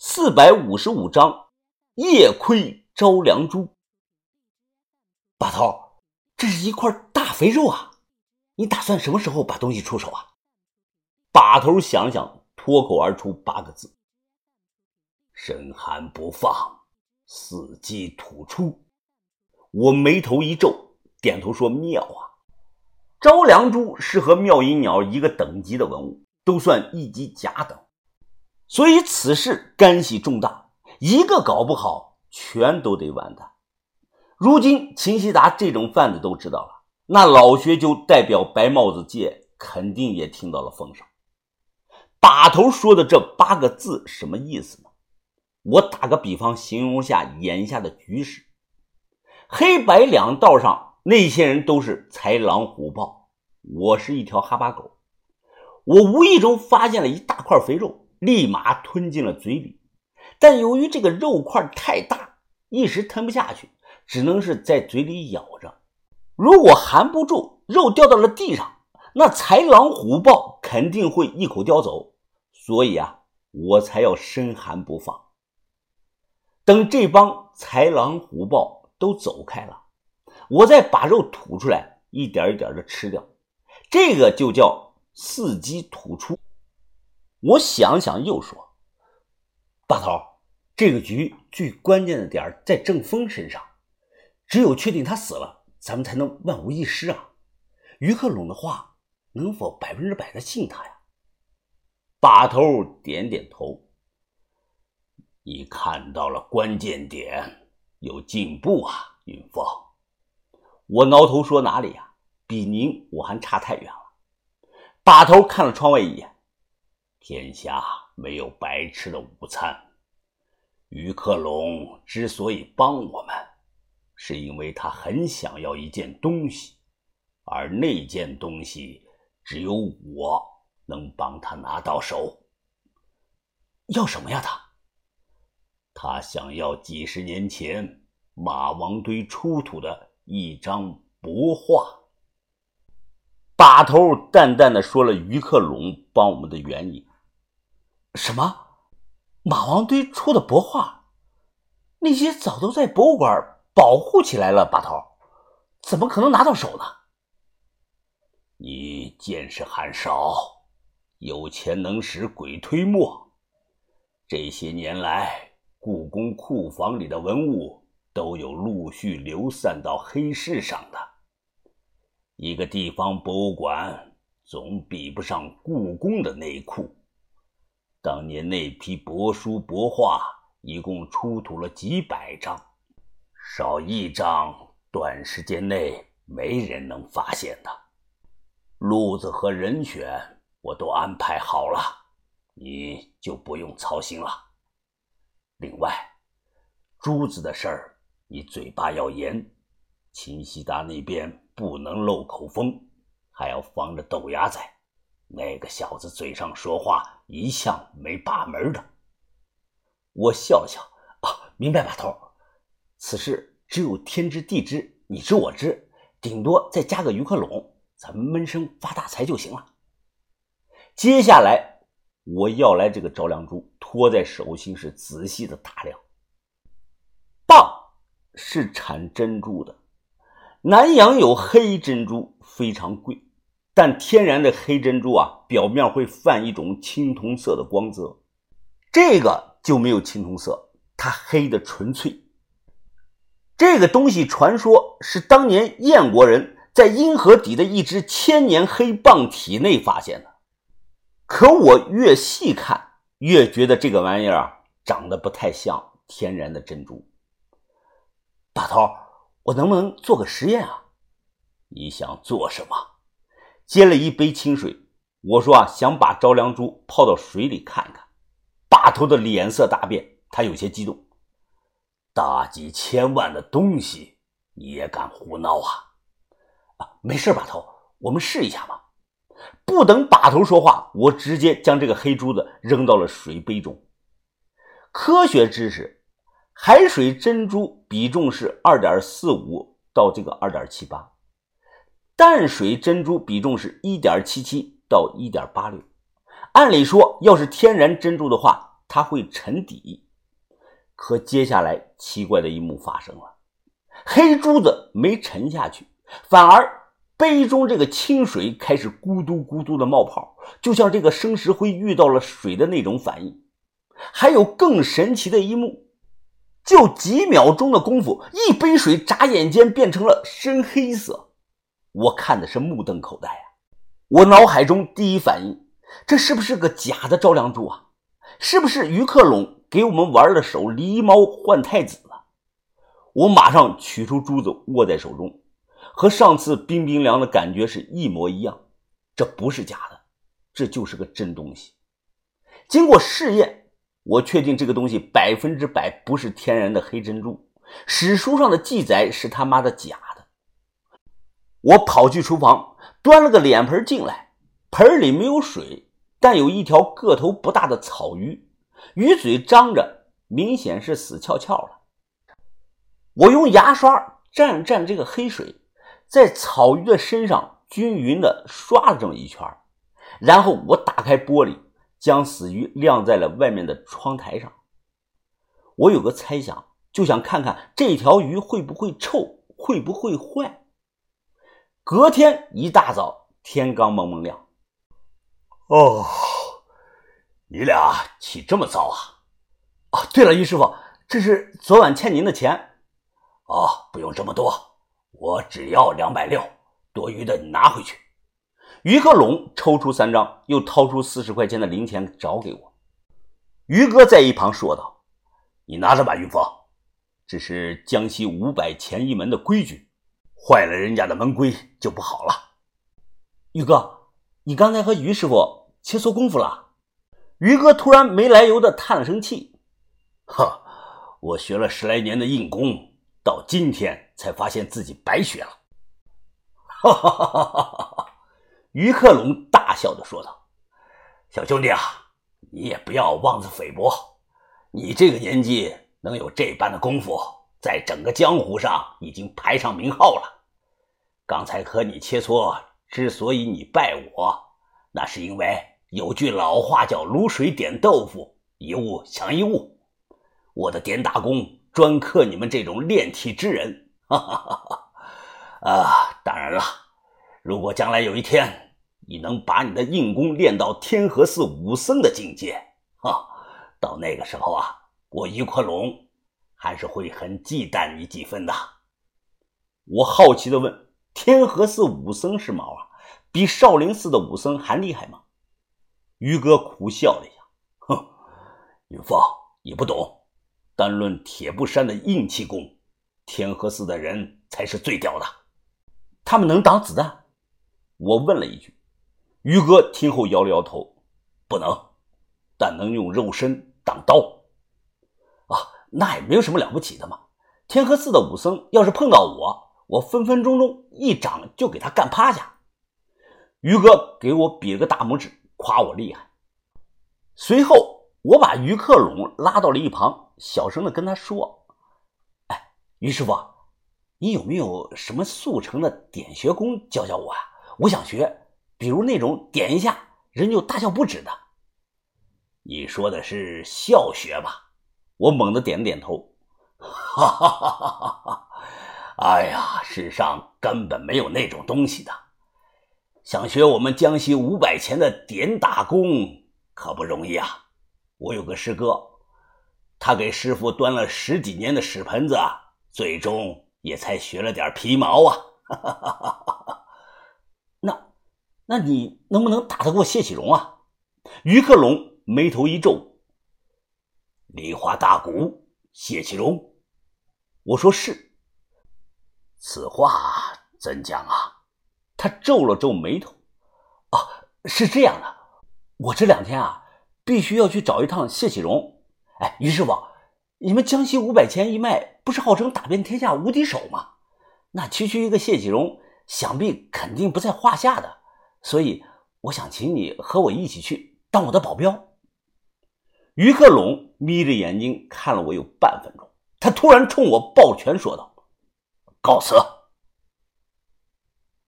四百五十五章，夜窥招良珠。把头，这是一块大肥肉啊！你打算什么时候把东西出手啊？把头想想，脱口而出八个字：“深寒不放，伺机吐出。”我眉头一皱，点头说：“妙啊！招良珠是和妙音鸟一个等级的文物，都算一级甲等。”所以此事干系重大，一个搞不好，全都得完蛋。如今秦希达这种贩子都知道了，那老薛就代表白帽子界，肯定也听到了风声。把头说的这八个字什么意思呢？我打个比方，形容下眼下的局势：黑白两道上那些人都是豺狼虎豹，我是一条哈巴狗。我无意中发现了一大块肥肉。立马吞进了嘴里，但由于这个肉块太大，一时吞不下去，只能是在嘴里咬着。如果含不住，肉掉到了地上，那豺狼虎豹肯定会一口叼走。所以啊，我才要深含不放。等这帮豺狼虎豹都走开了，我再把肉吐出来，一点一点的吃掉。这个就叫伺机吐出。我想想，又说：“大头，这个局最关键的点在郑峰身上，只有确定他死了，咱们才能万无一失啊。于克龙的话，能否百分之百的信他呀？”把头点点头：“你看到了关键点，有进步啊，云峰。”我挠头说：“哪里呀？比您我还差太远了。”把头看了窗外一眼。天下没有白吃的午餐。于克龙之所以帮我们，是因为他很想要一件东西，而那件东西只有我能帮他拿到手。要什么呀？他？他想要几十年前马王堆出土的一张帛画。把头淡淡的说了于克龙帮我们的原因。什么？马王堆出的帛画，那些早都在博物馆保护起来了。把头，怎么可能拿到手呢？你见识还少，有钱能使鬼推磨。这些年来，故宫库房里的文物都有陆续流散到黑市上的。一个地方博物馆总比不上故宫的内库。当年那批帛书帛画一共出土了几百张，少一张，短时间内没人能发现的。路子和人选我都安排好了，你就不用操心了。另外，珠子的事儿你嘴巴要严，秦西达那边不能漏口风，还要防着豆芽仔。那个小子嘴上说话一向没把门的。我笑笑，啊，明白把头。此事只有天知地知，你知我知，顶多再加个鱼克龙，咱们闷声发大财就行了。接下来我要来这个招良珠，托在手心是仔细的打量。棒，是产珍珠的，南阳有黑珍珠，非常贵。但天然的黑珍珠啊，表面会泛一种青铜色的光泽，这个就没有青铜色，它黑的纯粹。这个东西传说是当年燕国人在阴河底的一只千年黑蚌体内发现的，可我越细看，越觉得这个玩意儿啊，长得不太像天然的珍珠。把头，我能不能做个实验啊？你想做什么？接了一杯清水，我说啊，想把招良珠泡到水里看看。把头的脸色大变，他有些激动。大几千万的东西，你也敢胡闹啊？啊，没事，把头，我们试一下嘛。不等把头说话，我直接将这个黑珠子扔到了水杯中。科学知识，海水珍珠比重是二点四五到这个二点七八。淡水珍珠比重是一点七七到一点八六，按理说，要是天然珍珠的话，它会沉底。可接下来奇怪的一幕发生了，黑珠子没沉下去，反而杯中这个清水开始咕嘟咕嘟的冒泡，就像这个生石灰遇到了水的那种反应。还有更神奇的一幕，就几秒钟的功夫，一杯水眨眼间变成了深黑色，我看的是目瞪口呆啊！我脑海中第一反应，这是不是个假的赵良珠啊？是不是于克龙？给我们玩的手狸猫换太子了，我马上取出珠子握在手中，和上次冰冰凉的感觉是一模一样。这不是假的，这就是个真东西。经过试验，我确定这个东西百分之百不是天然的黑珍珠，史书上的记载是他妈的假。我跑去厨房，端了个脸盆进来，盆里没有水，但有一条个头不大的草鱼。鱼嘴张着，明显是死翘翘了。我用牙刷蘸蘸这个黑水，在草鱼的身上均匀的刷了这么一圈，然后我打开玻璃，将死鱼晾在了外面的窗台上。我有个猜想，就想看看这条鱼会不会臭，会不会坏。隔天一大早，天刚蒙蒙亮，哦。你俩起这么早啊？哦，对了，于师傅，这是昨晚欠您的钱。哦，不用这么多，我只要两百六，多余的你拿回去。于克龙抽出三张，又掏出四十块钱的零钱找给我。于哥在一旁说道：“你拿着吧，云峰，这是江西五百钱一门的规矩，坏了人家的门规就不好了。”于哥，你刚才和于师傅切磋功夫了？于哥突然没来由的叹了声气：“呵，我学了十来年的硬功，到今天才发现自己白学了。”哈哈哈哈哈哈！于克龙大笑的说道：“小兄弟啊，你也不要妄自菲薄，你这个年纪能有这般的功夫，在整个江湖上已经排上名号了。刚才和你切磋，之所以你拜我，那是因为……”有句老话叫“卤水点豆腐，一物降一物”。我的点打功专克你们这种炼体之人。哈哈哈哈啊，当然了，如果将来有一天你能把你的硬功练到天河寺武僧的境界，哈，到那个时候啊，我于克龙还是会很忌惮你几分的。我好奇的问：“天河寺武僧是毛啊？比少林寺的武僧还厉害吗？”于哥苦笑了一下，哼，云凤，你不懂。单论铁布衫的硬气功，天河寺的人才是最屌的。他们能挡子弹？我问了一句。于哥听后摇了摇头，不能，但能用肉身挡刀。那也没有什么了不起的嘛。天河寺的武僧要是碰到我，我分分钟钟一掌就给他干趴下。于哥给我比了个大拇指。夸我厉害。随后，我把于克龙拉到了一旁，小声的跟他说：“哎，于师傅，你有没有什么速成的点穴功教教我啊？我想学，比如那种点一下人就大笑不止的。”你说的是笑穴吧？我猛地点了点头。哈哈哈哈哈！哎呀，世上根本没有那种东西的。想学我们江西五百钱的点打功可不容易啊！我有个师哥，他给师傅端了十几年的屎盆子，最终也才学了点皮毛啊！哈哈哈哈那，那你能不能打得过谢启荣啊？于克龙眉头一皱：“梨花大鼓，谢启荣？”我说是。此话怎讲啊？他皱了皱眉头，啊，是这样的，我这两天啊，必须要去找一趟谢启荣。哎，于师傅，你们江西五百钱一脉不是号称打遍天下无敌手吗？那区区一个谢启荣，想必肯定不在话下的。所以我想请你和我一起去当我的保镖。于克龙眯着眼睛看了我有半分钟，他突然冲我抱拳说道：“告辞。”